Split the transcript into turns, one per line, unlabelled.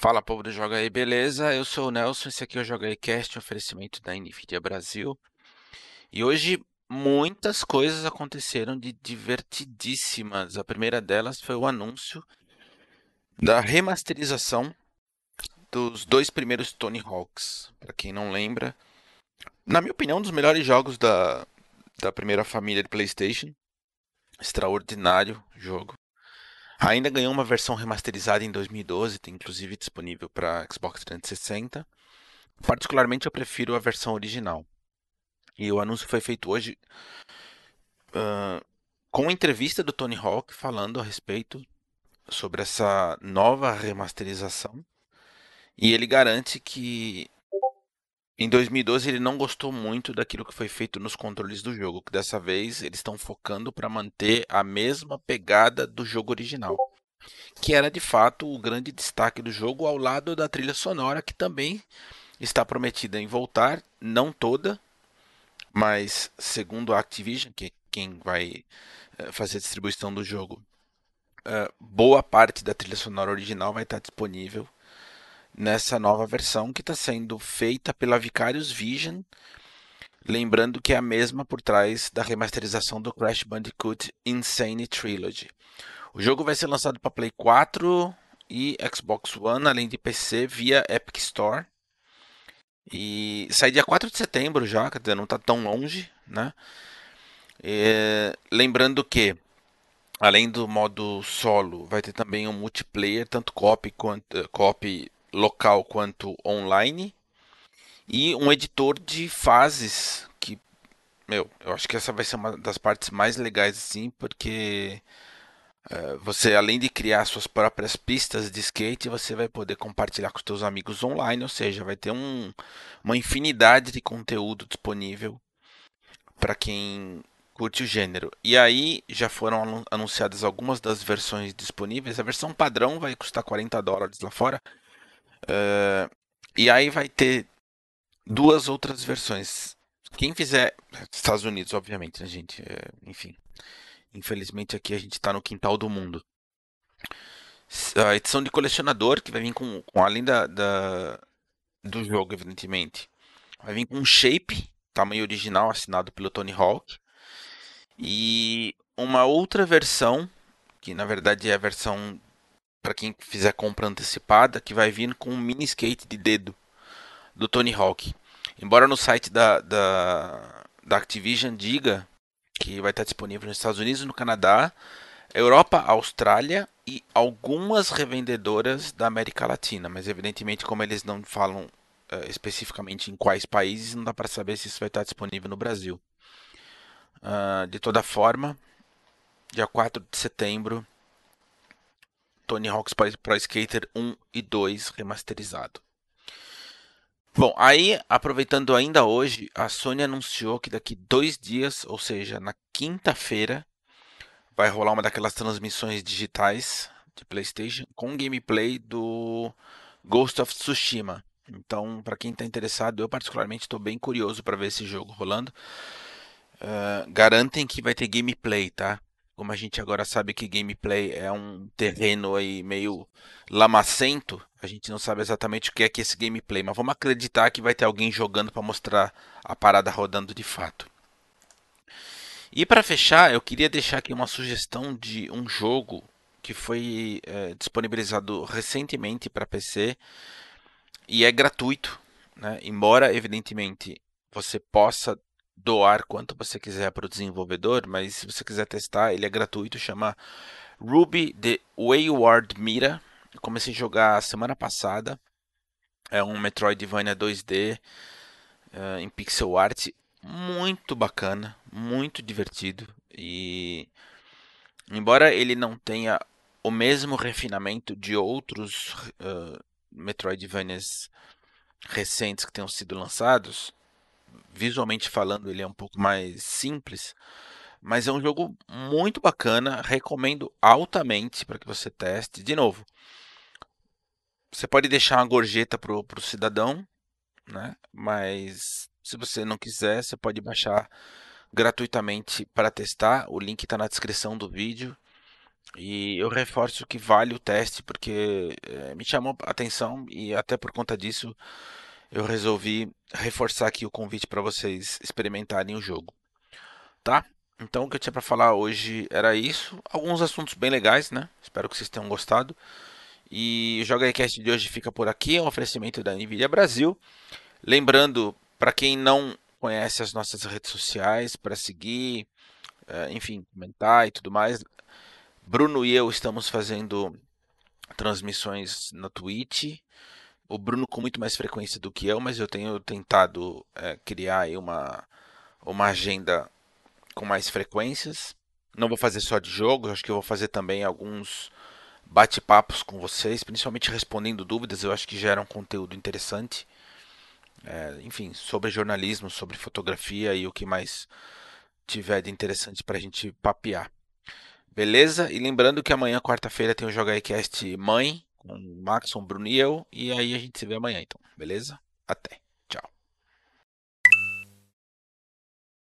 Fala povo do Joga aí, beleza? Eu sou o Nelson, esse aqui é o Joga aí Cast, oferecimento da Nvidia Brasil. E hoje muitas coisas aconteceram de divertidíssimas. A primeira delas foi o anúncio da remasterização dos dois primeiros Tony Hawks. Para quem não lembra, na minha opinião, um dos melhores jogos da, da primeira família de PlayStation. Extraordinário jogo. Ainda ganhou uma versão remasterizada em 2012, tem inclusive disponível para Xbox 360. Particularmente eu prefiro a versão original. E o anúncio foi feito hoje uh, com entrevista do Tony Hawk falando a respeito sobre essa nova remasterização. E ele garante que em 2012 ele não gostou muito daquilo que foi feito nos controles do jogo, que dessa vez eles estão focando para manter a mesma pegada do jogo original, que era de fato o grande destaque do jogo ao lado da trilha sonora que também está prometida em voltar, não toda, mas segundo a Activision, que é quem vai eh, fazer a distribuição do jogo, eh, boa parte da trilha sonora original vai estar disponível nessa nova versão que está sendo feita pela Vicarious Vision, lembrando que é a mesma por trás da remasterização do Crash Bandicoot Insane Trilogy. O jogo vai ser lançado para Play 4 e Xbox One, além de PC, via Epic Store. E sai dia 4 de setembro já, quer dizer, não está tão longe, né? E, lembrando que, além do modo solo, vai ter também um multiplayer, tanto copy quanto copy local quanto online. E um editor de fases que, meu, eu acho que essa vai ser uma das partes mais legais assim, porque uh, você além de criar suas próprias pistas de skate, você vai poder compartilhar com seus amigos online, ou seja, vai ter um, uma infinidade de conteúdo disponível para quem curte o gênero. E aí já foram anunciadas algumas das versões disponíveis. A versão padrão vai custar 40 dólares lá fora. Uh, e aí vai ter duas outras versões. Quem fizer. Estados Unidos, obviamente, né, gente? É, enfim. Infelizmente aqui a gente está no quintal do mundo. A edição de colecionador, que vai vir com, com além da, da, do jogo, evidentemente. Vai vir com um shape, tamanho original, assinado pelo Tony Hawk. E uma outra versão, que na verdade é a versão para quem fizer compra antecipada, que vai vir com um mini skate de dedo do Tony Hawk. Embora no site da, da, da Activision diga que vai estar disponível nos Estados Unidos, no Canadá, Europa, Austrália e algumas revendedoras da América Latina, mas evidentemente como eles não falam uh, especificamente em quais países, não dá para saber se isso vai estar disponível no Brasil. Uh, de toda forma, dia 4 de setembro Tony Hawk's Pro Skater 1 e 2 remasterizado. Bom, aí, aproveitando ainda hoje, a Sony anunciou que daqui dois dias, ou seja, na quinta-feira, vai rolar uma daquelas transmissões digitais de PlayStation com gameplay do Ghost of Tsushima. Então, para quem está interessado, eu particularmente estou bem curioso para ver esse jogo rolando. Uh, garantem que vai ter gameplay, tá? Como a gente agora sabe que gameplay é um terreno aí meio lamacento, a gente não sabe exatamente o que é que é esse gameplay, mas vamos acreditar que vai ter alguém jogando para mostrar a parada rodando de fato. E para fechar, eu queria deixar aqui uma sugestão de um jogo que foi é, disponibilizado recentemente para PC e é gratuito, né? embora evidentemente você possa doar quanto você quiser para o desenvolvedor, mas se você quiser testar, ele é gratuito, chama Ruby The Wayward Mira. Eu comecei a jogar semana passada. É um Metroidvania 2D uh, eh, em pixel art muito bacana, muito divertido e embora ele não tenha o mesmo refinamento de outros uh, Metroidvanias recentes que tenham sido lançados, visualmente falando, ele é um pouco mais simples, mas é um jogo muito bacana, recomendo altamente para que você teste. De novo, você pode deixar uma gorjeta para o cidadão, né? mas se você não quiser, você pode baixar gratuitamente para testar. O link está na descrição do vídeo. E eu reforço que vale o teste porque eh, me chamou a atenção e até por conta disso eu resolvi reforçar aqui o convite para vocês experimentarem o jogo, tá? Então o que eu tinha para falar hoje era isso, alguns assuntos bem legais, né? Espero que vocês tenham gostado. E o Joga Recast de hoje fica por aqui, é um oferecimento da Nvidia Brasil. Lembrando, para quem não conhece as nossas redes sociais, para seguir, eh, enfim, comentar e tudo mais, Bruno e eu estamos fazendo transmissões na Twitch. O Bruno com muito mais frequência do que eu, mas eu tenho tentado é, criar aí uma, uma agenda com mais frequências. Não vou fazer só de jogos, acho que eu vou fazer também alguns bate-papos com vocês, principalmente respondendo dúvidas. Eu acho que gera um conteúdo interessante. É, enfim, sobre jornalismo, sobre fotografia e o que mais tiver de interessante para a gente papear. Beleza? E lembrando que amanhã, quarta-feira, tem o Joga Cast Mãe, com o Maxon, Bruno e eu. E aí a gente se vê amanhã, então. Beleza? Até.